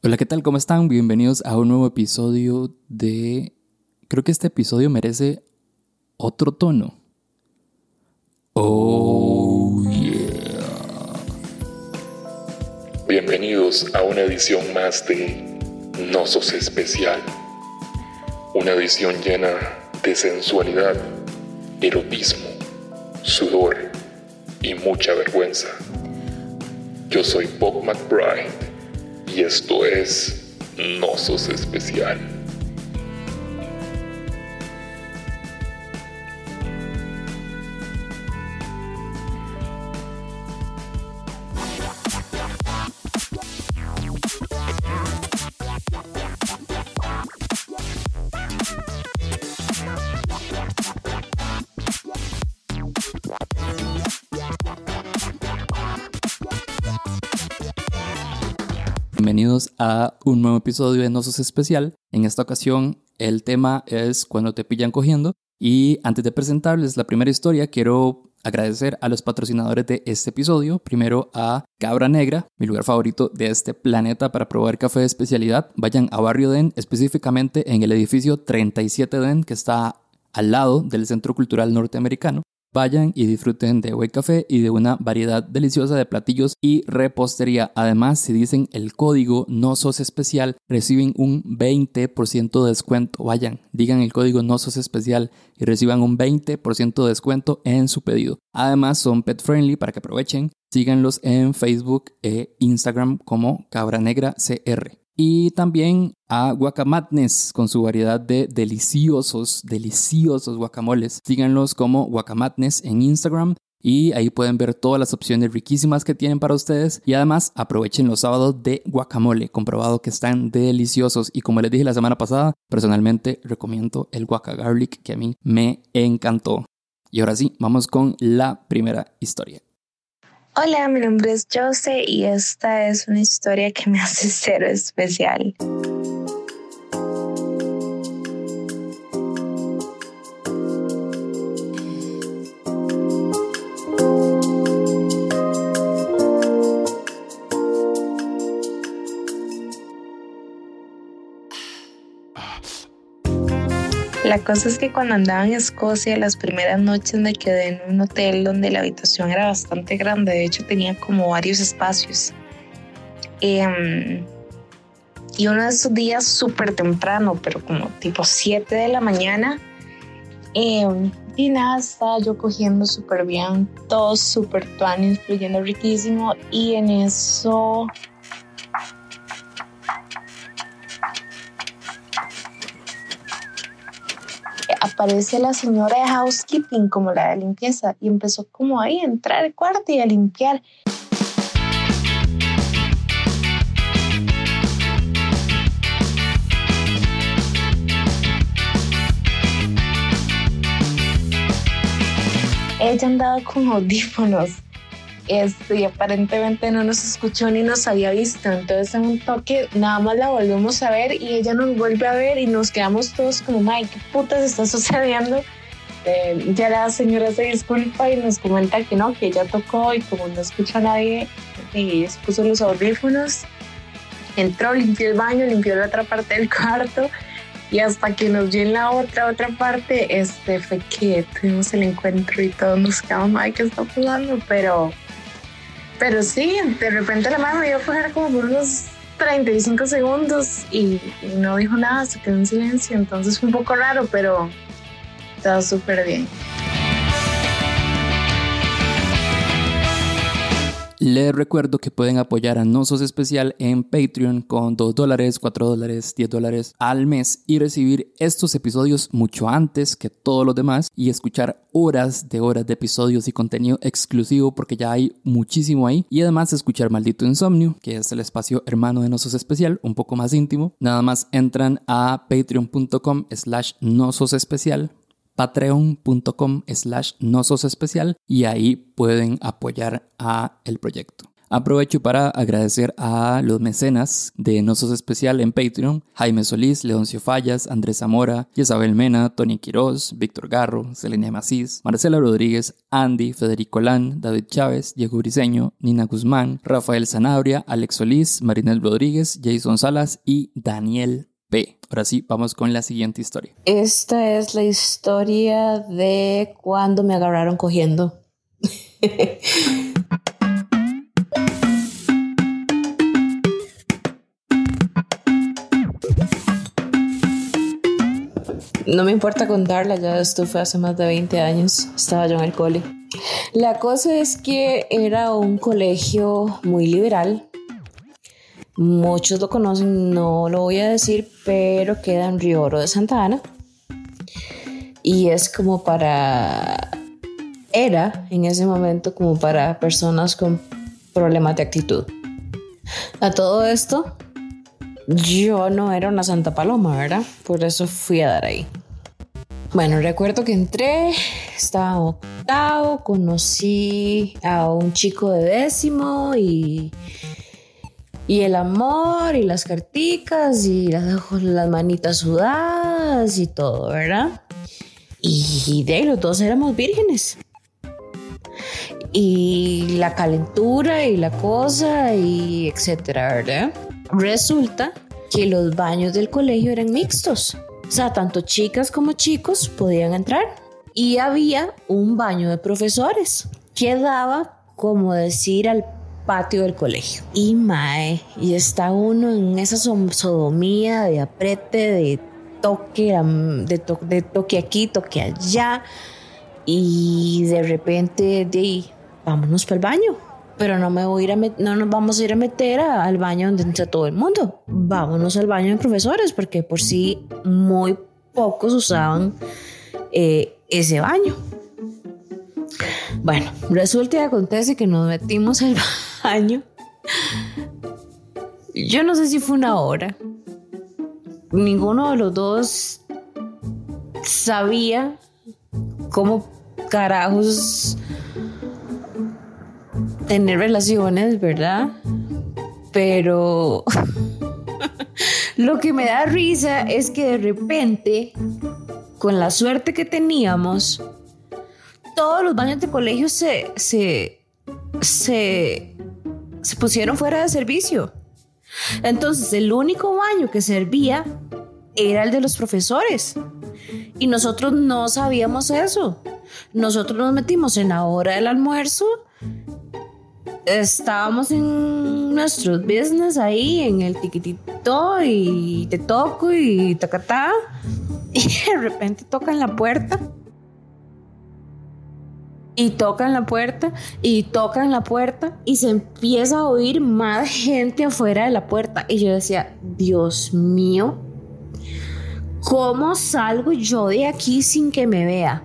Hola, ¿qué tal? ¿Cómo están? Bienvenidos a un nuevo episodio de... Creo que este episodio merece otro tono. Oh, yeah. Bienvenidos a una edición más de No Sos Especial. Una edición llena de sensualidad, erotismo, sudor y mucha vergüenza. Yo soy Bob McBride y esto es No Sos Especial. A un nuevo episodio de Nosos Especial. En esta ocasión el tema es cuando te pillan cogiendo. Y antes de presentarles la primera historia, quiero agradecer a los patrocinadores de este episodio. Primero a Cabra Negra, mi lugar favorito de este planeta para probar café de especialidad. Vayan a Barrio Den, específicamente en el edificio 37 Den, que está al lado del Centro Cultural Norteamericano. Vayan y disfruten de buen café y de una variedad deliciosa de platillos y repostería. Además, si dicen el código no especial, reciben un 20% de descuento. Vayan, digan el código no especial y reciban un 20% de descuento en su pedido. Además, son pet friendly para que aprovechen. Síganlos en Facebook e Instagram como Cabra Negra CR y también a Guacamatnes con su variedad de deliciosos, deliciosos guacamoles. Síganlos como Guacamatnes en Instagram y ahí pueden ver todas las opciones riquísimas que tienen para ustedes y además aprovechen los sábados de guacamole, comprobado que están deliciosos y como les dije la semana pasada, personalmente recomiendo el guaca garlic que a mí me encantó. Y ahora sí, vamos con la primera historia. Hola, mi nombre es Jose y esta es una historia que me hace ser especial. La cosa es que cuando andaba en Escocia, las primeras noches me quedé en un hotel donde la habitación era bastante grande, de hecho tenía como varios espacios. Em, y uno de esos días súper temprano, pero como tipo 7 de la mañana, em, y nada, estaba yo cogiendo súper bien, todo súper plan, fluyendo riquísimo, y en eso aparece la señora de housekeeping como la de limpieza y empezó como ahí a entrar al cuarto y a limpiar. Ella andaba con audífonos este, y aparentemente no nos escuchó ni nos había visto. Entonces en un toque nada más la volvemos a ver y ella nos vuelve a ver y nos quedamos todos como, Mike, ¿qué putas está sucediendo? Eh, ya la señora se disculpa y nos comenta que no, que ella tocó y como no escucha a nadie, y puso los audífonos, entró, limpió el baño, limpió la otra parte del cuarto y hasta que nos vio en la otra, otra parte, este fue que tuvimos el encuentro y todos nos quedamos, ay, ¿qué está pasando? Pero pero sí, de repente la mano me dio a coger como por unos 35 segundos y, no dijo nada, se quedó en silencio. Entonces fue un poco raro, pero estaba súper bien. Les recuerdo que pueden apoyar a Nosos Especial en Patreon con 2 dólares, 4 dólares, 10 dólares al mes y recibir estos episodios mucho antes que todos los demás y escuchar horas de horas de episodios y contenido exclusivo porque ya hay muchísimo ahí y además escuchar Maldito Insomnio, que es el espacio hermano de Nosos Especial, un poco más íntimo. Nada más entran a patreon.com slash Especial patreon.com slash especial y ahí pueden apoyar a el proyecto. Aprovecho para agradecer a los mecenas de Nosos Especial en Patreon, Jaime Solís, Leoncio Fallas, Andrés Zamora, Isabel Mena, Tony Quiroz, Víctor Garro, Selenia Macís, Marcela Rodríguez, Andy, Federico Lán, David Chávez, Diego Briseño, Nina Guzmán, Rafael Zanabria, Alex Solís, Marinel Rodríguez, Jason Salas y Daniel P. Ahora sí, vamos con la siguiente historia. Esta es la historia de cuando me agarraron cogiendo. No me importa contarla, ya esto fue hace más de 20 años, estaba yo en el cole. La cosa es que era un colegio muy liberal. Muchos lo conocen, no lo voy a decir, pero queda en Río Oro de Santa Ana. Y es como para... Era en ese momento como para personas con problemas de actitud. A todo esto, yo no era una Santa Paloma, ¿verdad? Por eso fui a dar ahí. Bueno, recuerdo que entré, estaba octavo, conocí a un chico de décimo y, y el amor y las carticas y las, las manitas sudadas y todo, ¿verdad? Y de ahí los dos éramos vírgenes. Y la calentura y la cosa y etcétera, ¿verdad? Resulta que los baños del colegio eran mixtos. O sea, tanto chicas como chicos podían entrar. Y había un baño de profesores que daba, como decir, al patio del colegio. Y mae, y está uno en esa sodomía de aprete, de toque, de, toque aquí, toque allá. Y de repente, de, vámonos para el baño pero no me voy a ir a no nos vamos a ir a meter al baño donde entra todo el mundo. Vámonos al baño de profesores, porque por sí muy pocos usaban eh, ese baño. Bueno, resulta y acontece que nos metimos al baño. Yo no sé si fue una hora. Ninguno de los dos sabía cómo carajos tener relaciones, ¿verdad? Pero lo que me da risa es que de repente, con la suerte que teníamos, todos los baños de colegio se, se, se, se pusieron fuera de servicio. Entonces, el único baño que servía era el de los profesores. Y nosotros no sabíamos eso. Nosotros nos metimos en la hora del almuerzo estábamos en nuestros business ahí, en el tiquitito y te toco y tacatá. Y de repente tocan la puerta. Y tocan la puerta y tocan la puerta y se empieza a oír más gente afuera de la puerta. Y yo decía, Dios mío, ¿cómo salgo yo de aquí sin que me vea?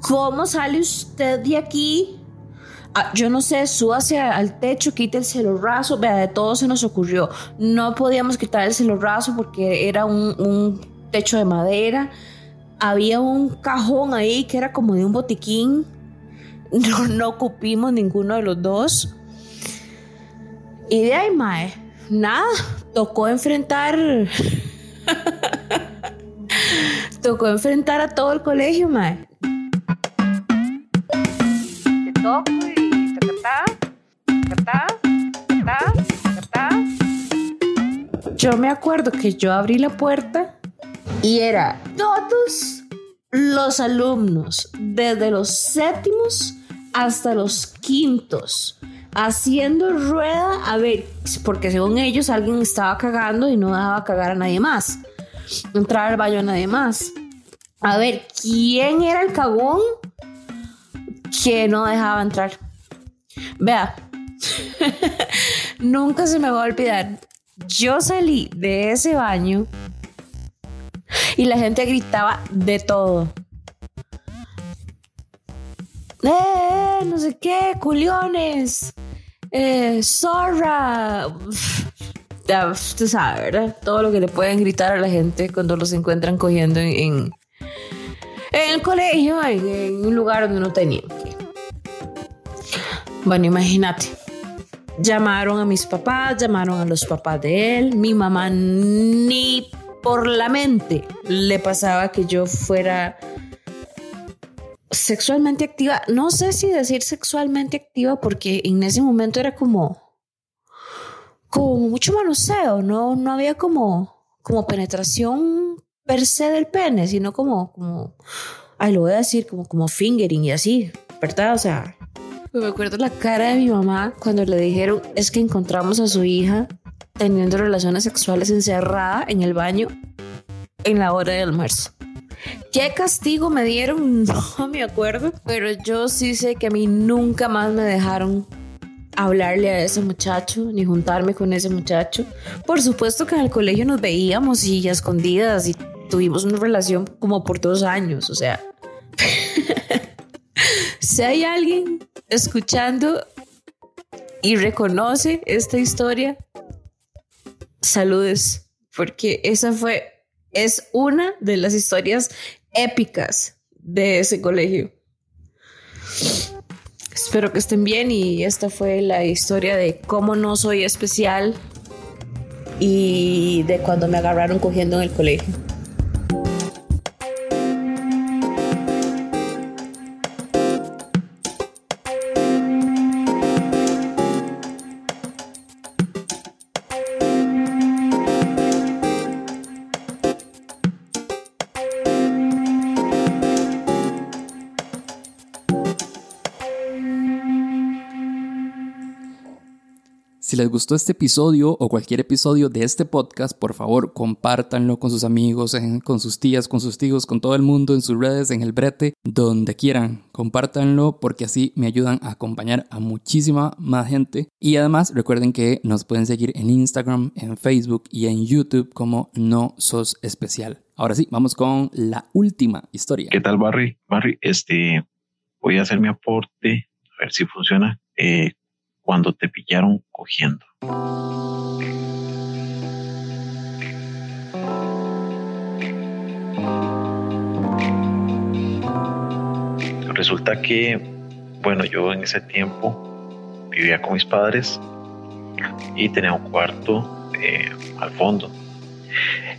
¿Cómo sale usted de aquí Ah, yo no sé, hacia al techo, quite el celorrazo, vea, de todo se nos ocurrió. No podíamos quitar el celorrazo porque era un, techo de madera. Había un cajón ahí que era como de un botiquín. No, no ocupimos ninguno de los dos. Y de ahí, mae, nada, tocó enfrentar. tocó enfrentar a todo el colegio, mae. Te toco yo me acuerdo que yo abrí la puerta y era todos los alumnos, desde los séptimos hasta los quintos, haciendo rueda a ver, porque según ellos alguien estaba cagando y no dejaba cagar a nadie más, entrar al baño a nadie más. A ver, ¿quién era el cagón que no dejaba entrar? Vea, nunca se me va a olvidar. Yo salí de ese baño y la gente gritaba de todo. ¡Eh! No sé qué, culiones. Eh, zorra. Ya, usted sabe, ¿verdad? Todo lo que le pueden gritar a la gente cuando los encuentran cogiendo en, el colegio, en, un lugar donde no tenían bueno, imagínate. Llamaron a mis papás, llamaron a los papás de él. Mi mamá ni por la mente le pasaba que yo fuera sexualmente activa. No sé si decir sexualmente activa porque en ese momento era como como mucho manoseo, no no había como como penetración per se del pene, sino como como ay, lo voy a decir como como fingering y así, ¿verdad? O sea, me acuerdo la cara de mi mamá cuando le dijeron es que encontramos a su hija teniendo relaciones sexuales encerrada en el baño en la hora de almuerzo. ¿Qué castigo me dieron? No me acuerdo, pero yo sí sé que a mí nunca más me dejaron hablarle a ese muchacho ni juntarme con ese muchacho. Por supuesto que en el colegio nos veíamos y a escondidas y tuvimos una relación como por dos años, o sea. si hay alguien escuchando y reconoce esta historia, saludes, porque esa fue, es una de las historias épicas de ese colegio. Espero que estén bien y esta fue la historia de cómo no soy especial y de cuando me agarraron cogiendo en el colegio. Les gustó este episodio o cualquier episodio de este podcast, por favor compártanlo con sus amigos, con sus tías, con sus tíos, con todo el mundo, en sus redes, en el brete, donde quieran. Compártanlo porque así me ayudan a acompañar a muchísima más gente. Y además recuerden que nos pueden seguir en Instagram, en Facebook y en YouTube como No Sos Especial. Ahora sí, vamos con la última historia. ¿Qué tal, Barry? Barry, este, voy a hacer mi aporte, a ver si funciona. Eh, cuando te pillaron cogiendo. Resulta que, bueno, yo en ese tiempo vivía con mis padres y tenía un cuarto eh, al fondo.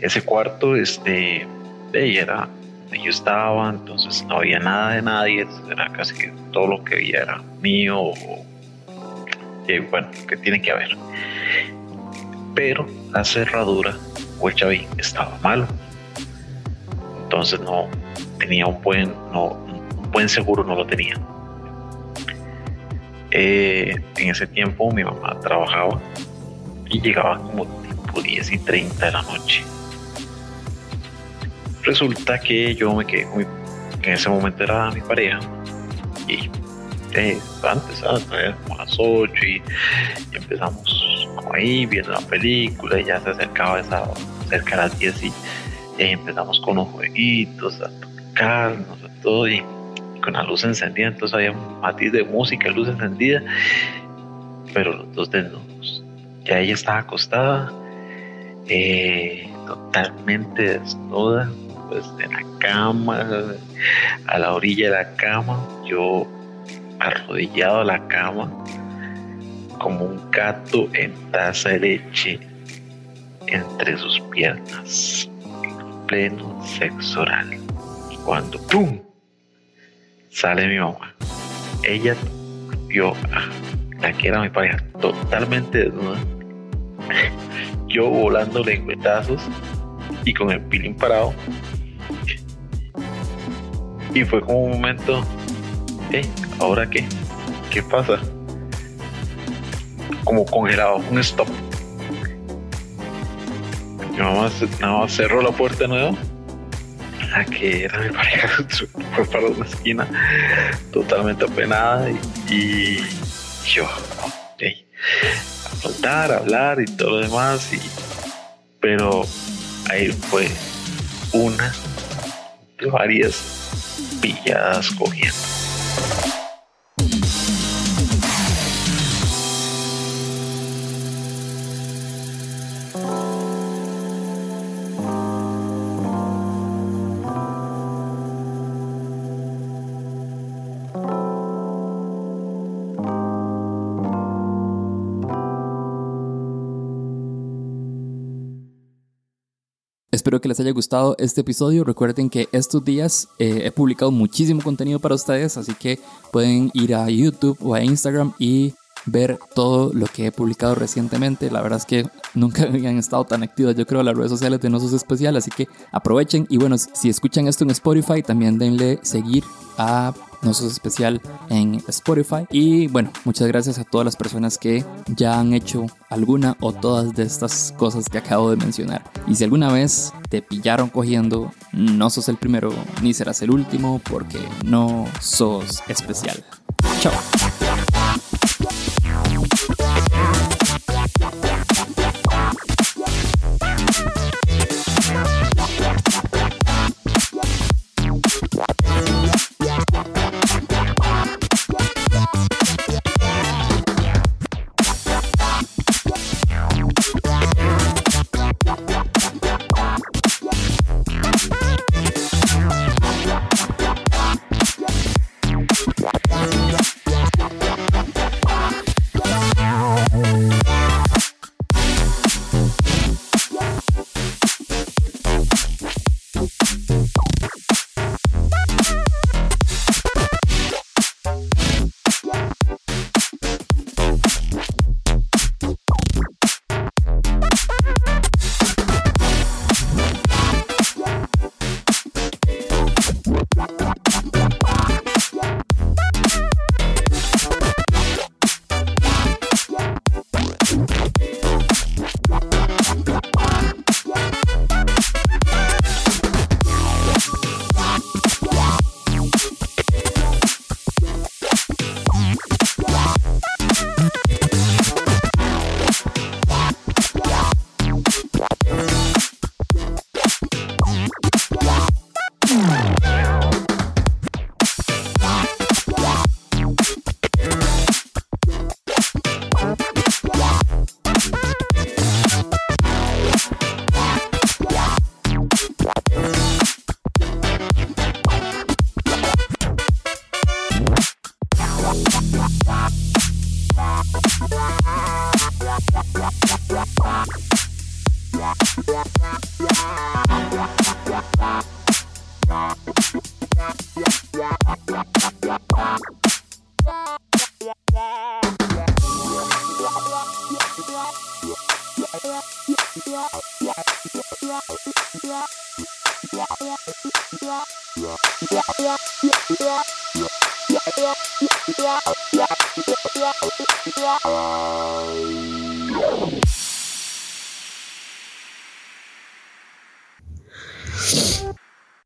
Ese cuarto, este, de era yo estaba, entonces no había nada de nadie, era casi todo lo que había era mío o que bueno, que tiene que haber. Pero la cerradura o el chavín estaba malo. Entonces no tenía un buen, no, un buen seguro, no lo tenía. Eh, en ese tiempo mi mamá trabajaba y llegaba como tipo 10 y 30 de la noche. Resulta que yo me quedé en ese momento era mi pareja y antes, ¿sabes? Como a las 8 y, empezamos como ahí viendo la película y ya se acercaba esa, cerca de las 10 y, empezamos con los jueguitos, a tocarnos, a todo y, con la luz encendida, entonces había un matiz de música, luz encendida, pero los dos desnudos. Ya ella estaba acostada, eh, totalmente desnuda, pues en la cama, a la orilla de la cama, yo arrodillado a la cama como un gato en taza de leche entre sus piernas en pleno sexo oral. Cuando ¡pum! sale mi mamá. Ella vio a la que era mi pareja totalmente desnuda. Yo volando lengüetazos y con el pilín parado. Y fue como un momento, ¿eh? ¿Ahora qué? ¿Qué pasa? Como congelado, un stop. Mamá nada más cerró la puerta de nuevo. La que era mi pareja fue para una esquina totalmente apenada y, yo, okay, a faltar, a hablar y todo lo demás. Y, pero ahí fue una de varias pilladas cogiendo. Espero que les haya gustado este episodio. Recuerden que estos días eh, he publicado muchísimo contenido para ustedes, así que pueden ir a YouTube o a Instagram y ver todo lo que he publicado recientemente. La verdad es que nunca habían estado tan activas, yo creo, las redes sociales de Nosos Especial, así que aprovechen. Y bueno, si escuchan esto en Spotify, también denle seguir a Nosos Especial en Spotify. Y bueno, muchas gracias a todas las personas que ya han hecho alguna o todas de estas cosas que acabo de mencionar. Y si alguna vez te pillaron cogiendo, no sos el primero ni serás el último porque no sos especial. Chao. Yeah.